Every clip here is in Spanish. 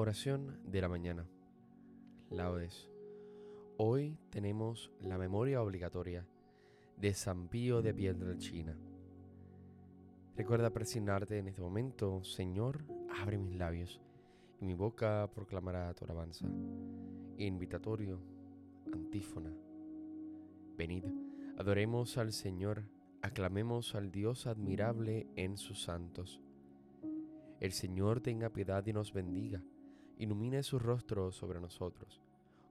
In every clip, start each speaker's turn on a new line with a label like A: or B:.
A: Oración de la mañana. Laudes. Hoy tenemos la memoria obligatoria de San Pío de Pietrelcina. Recuerda presignarte en este momento, Señor, abre mis labios y mi boca proclamará tu alabanza. Invitatorio, antífona. Venid, adoremos al Señor, aclamemos al Dios admirable en sus santos. El Señor tenga piedad y nos bendiga ilumine su rostro sobre nosotros,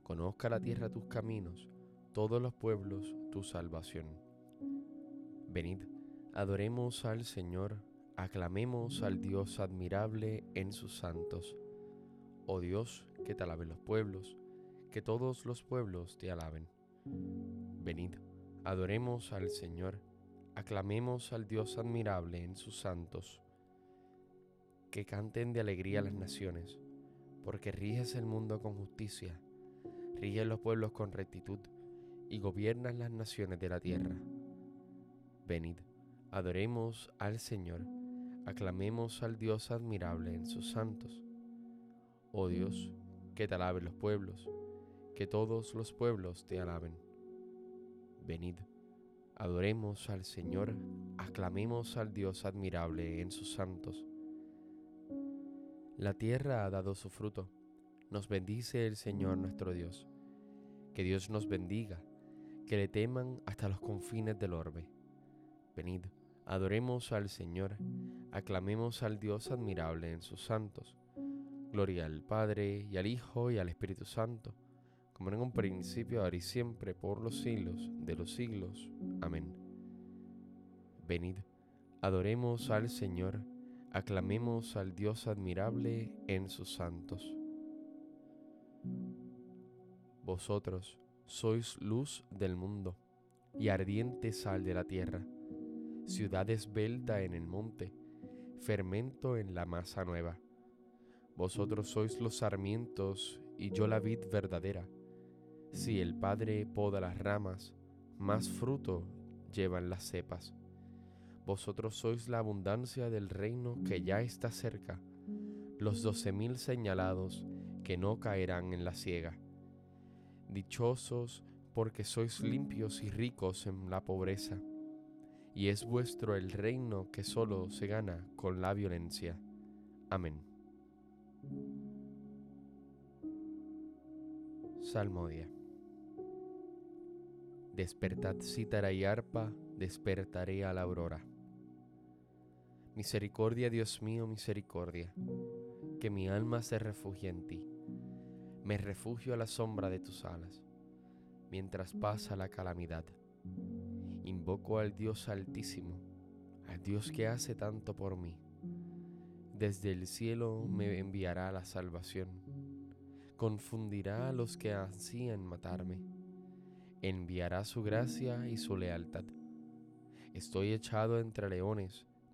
A: conozca la tierra tus caminos, todos los pueblos tu salvación. Venid, adoremos al Señor, aclamemos al Dios admirable en sus santos. Oh Dios, que te alaben los pueblos, que todos los pueblos te alaben. Venid, adoremos al Señor, aclamemos al Dios admirable en sus santos. Que canten de alegría las naciones porque riges el mundo con justicia, riges los pueblos con rectitud y gobiernas las naciones de la tierra. Venid, adoremos al Señor, aclamemos al Dios admirable en sus santos. Oh Dios, que te alaben los pueblos, que todos los pueblos te alaben. Venid, adoremos al Señor, aclamemos al Dios admirable en sus santos. La tierra ha dado su fruto. Nos bendice el Señor nuestro Dios. Que Dios nos bendiga, que le teman hasta los confines del orbe. Venid, adoremos al Señor, aclamemos al Dios admirable en sus santos. Gloria al Padre y al Hijo y al Espíritu Santo, como en un principio, ahora y siempre, por los siglos de los siglos. Amén. Venid, adoremos al Señor, aclamemos al Dios admirable en sus santos. Vosotros sois luz del mundo y ardiente sal de la tierra, ciudad esbelta en el monte, fermento en la masa nueva. Vosotros sois los sarmientos y yo la vid verdadera. Si el Padre poda las ramas, más fruto llevan las cepas. Vosotros sois la abundancia del reino que ya está cerca, los doce mil señalados que no caerán en la ciega. Dichosos porque sois limpios y ricos en la pobreza, y es vuestro el reino que solo se gana con la violencia. Amén. Salmodia. Despertad cítara y arpa, despertaré a la aurora. Misericordia, Dios mío, misericordia, que mi alma se refugie en ti. Me refugio a la sombra de tus alas, mientras pasa la calamidad. Invoco al Dios altísimo, al Dios que hace tanto por mí. Desde el cielo me enviará la salvación, confundirá a los que ansían matarme, enviará su gracia y su lealtad. Estoy echado entre leones,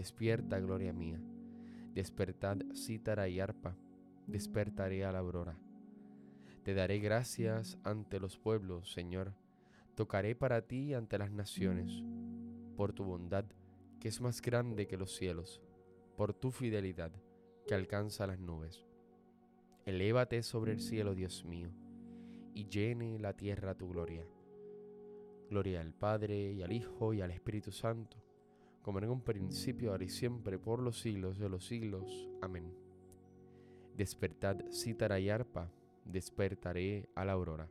A: Despierta, gloria mía. Despertad cítara y arpa. Despertaré a la aurora. Te daré gracias ante los pueblos, Señor. Tocaré para ti ante las naciones. Por tu bondad, que es más grande que los cielos. Por tu fidelidad, que alcanza las nubes. Elévate sobre el cielo, Dios mío, y llene la tierra tu gloria. Gloria al Padre y al Hijo y al Espíritu Santo como en un principio, ahora y siempre, por los siglos de los siglos. Amén. Despertad cítara y arpa, despertaré a la aurora.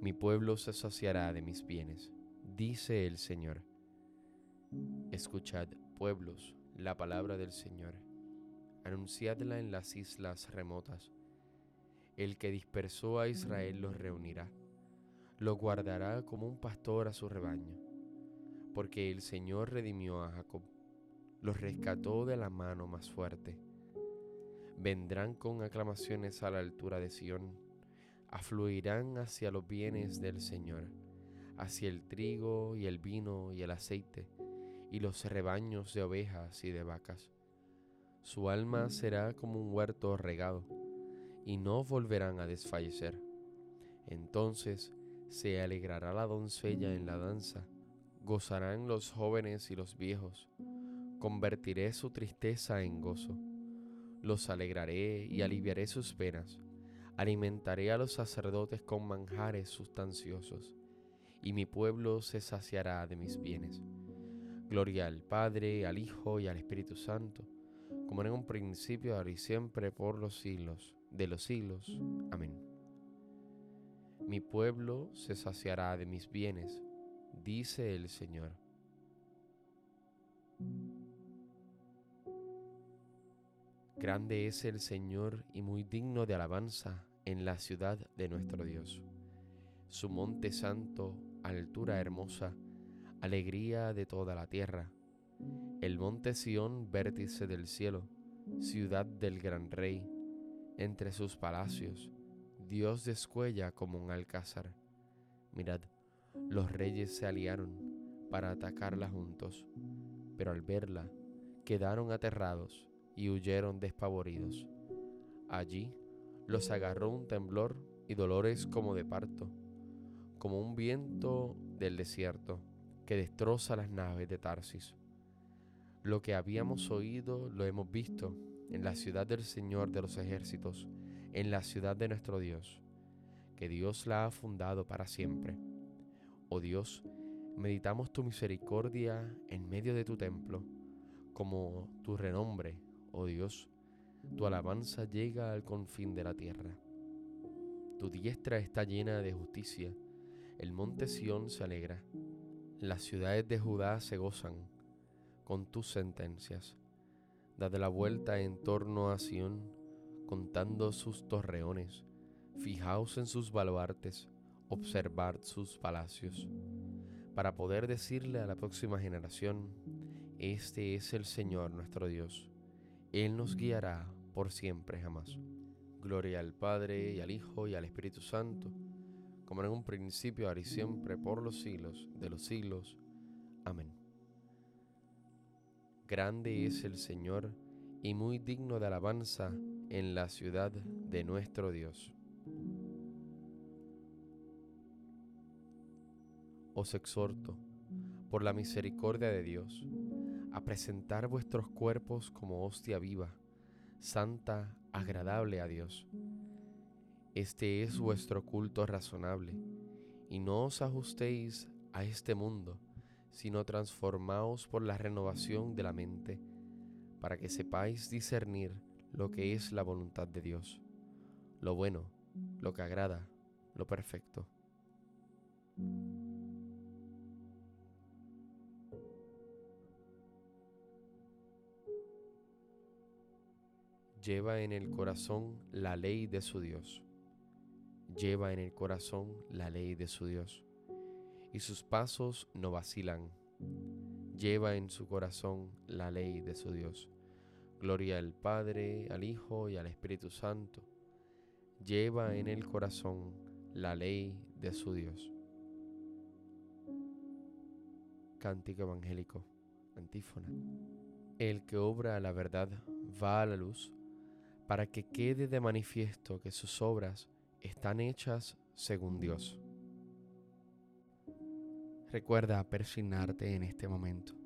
A: Mi pueblo se saciará de mis bienes, dice el Señor. Escuchad, pueblos, la palabra del Señor. Anunciadla en las islas remotas. El que dispersó a Israel los reunirá lo guardará como un pastor a su rebaño, porque el Señor redimió a Jacob, los rescató de la mano más fuerte. Vendrán con aclamaciones a la altura de Sión, afluirán hacia los bienes del Señor, hacia el trigo y el vino y el aceite, y los rebaños de ovejas y de vacas. Su alma será como un huerto regado, y no volverán a desfallecer. Entonces se alegrará la doncella en la danza, gozarán los jóvenes y los viejos, convertiré su tristeza en gozo, los alegraré y aliviaré sus penas, alimentaré a los sacerdotes con manjares sustanciosos, y mi pueblo se saciará de mis bienes. Gloria al Padre, al Hijo y al Espíritu Santo, como en un principio, ahora y siempre, por los siglos de los siglos. Amén. Mi pueblo se saciará de mis bienes, dice el Señor. Grande es el Señor y muy digno de alabanza en la ciudad de nuestro Dios. Su monte santo, altura hermosa, alegría de toda la tierra. El monte Sión, vértice del cielo, ciudad del gran rey, entre sus palacios, Dios descuella como un alcázar. Mirad, los reyes se aliaron para atacarla juntos, pero al verla quedaron aterrados y huyeron despavoridos. Allí los agarró un temblor y dolores como de parto, como un viento del desierto que destroza las naves de Tarsis. Lo que habíamos oído lo hemos visto en la ciudad del Señor de los ejércitos, en la ciudad de nuestro Dios, que Dios la ha fundado para siempre. Oh Dios, meditamos tu misericordia en medio de tu templo, como tu renombre, oh Dios, tu alabanza llega al confín de la tierra. Tu diestra está llena de justicia, el monte Sión se alegra, las ciudades de Judá se gozan con tus sentencias. Dad la vuelta en torno a Sión, contando sus torreones, fijaos en sus baluartes, observad sus palacios, para poder decirle a la próxima generación, este es el Señor nuestro Dios, Él nos guiará por siempre jamás. Gloria al Padre y al Hijo y al Espíritu Santo, como en un principio, ahora y siempre, por los siglos de los siglos. Amén. Grande es el Señor y muy digno de alabanza en la ciudad de nuestro Dios. os exhorto, por la misericordia de Dios, a presentar vuestros cuerpos como hostia viva, santa, agradable a Dios. Este es vuestro culto razonable, y no os ajustéis a este mundo, sino transformaos por la renovación de la mente, para que sepáis discernir lo que es la voluntad de Dios, lo bueno, lo que agrada, lo perfecto. lleva en el corazón la ley de su Dios. Lleva en el corazón la ley de su Dios. Y sus pasos no vacilan. Lleva en su corazón la ley de su Dios. Gloria al Padre, al Hijo y al Espíritu Santo. Lleva en el corazón la ley de su Dios. Cántico evangélico, antífona. El que obra la verdad va a la luz para que quede de manifiesto que sus obras están hechas según Dios. Recuerda persignarte en este momento.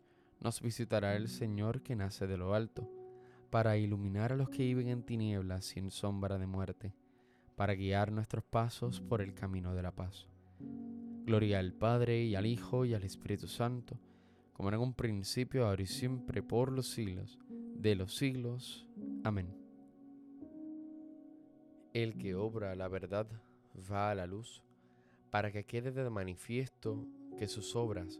A: nos visitará el Señor que nace de lo alto, para iluminar a los que viven en tinieblas sin sombra de muerte, para guiar nuestros pasos por el camino de la paz. Gloria al Padre y al Hijo y al Espíritu Santo, como en un principio, ahora y siempre, por los siglos de los siglos. Amén. El que obra la verdad va a la luz, para que quede de manifiesto que sus obras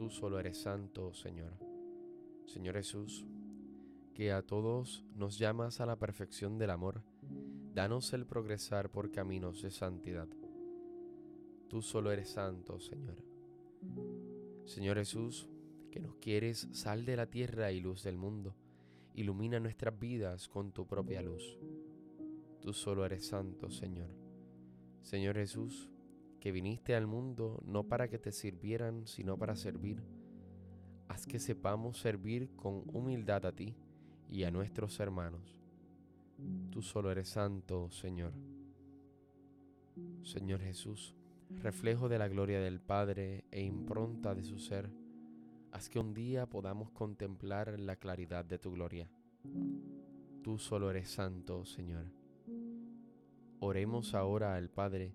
A: Tú solo eres santo, Señor. Señor Jesús, que a todos nos llamas a la perfección del amor, danos el progresar por caminos de santidad. Tú solo eres santo, Señor. Señor Jesús, que nos quieres sal de la tierra y luz del mundo. Ilumina nuestras vidas con tu propia luz. Tú solo eres santo, Señor. Señor Jesús, que viniste al mundo no para que te sirvieran, sino para servir. Haz que sepamos servir con humildad a ti y a nuestros hermanos. Tú solo eres santo, Señor. Señor Jesús, reflejo de la gloria del Padre e impronta de su ser, haz que un día podamos contemplar la claridad de tu gloria. Tú solo eres santo, Señor. Oremos ahora al Padre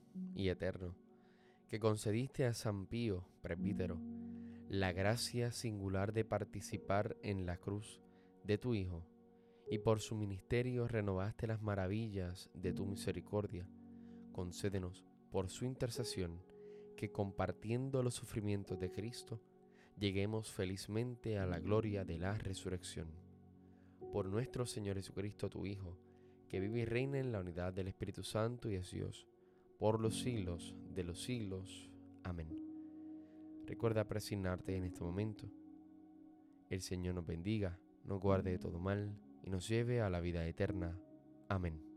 A: y Eterno, que concediste a San Pío, presbítero, la gracia singular de participar en la cruz de tu Hijo, y por su ministerio renovaste las maravillas de tu misericordia, concédenos, por su intercesión, que compartiendo los sufrimientos de Cristo, lleguemos felizmente a la gloria de la resurrección. Por nuestro Señor Jesucristo, tu Hijo, que vive y reina en la unidad del Espíritu Santo y es Dios, por los siglos de los siglos. Amén. Recuerda presignarte en este momento. El Señor nos bendiga, nos guarde de todo mal y nos lleve a la vida eterna. Amén.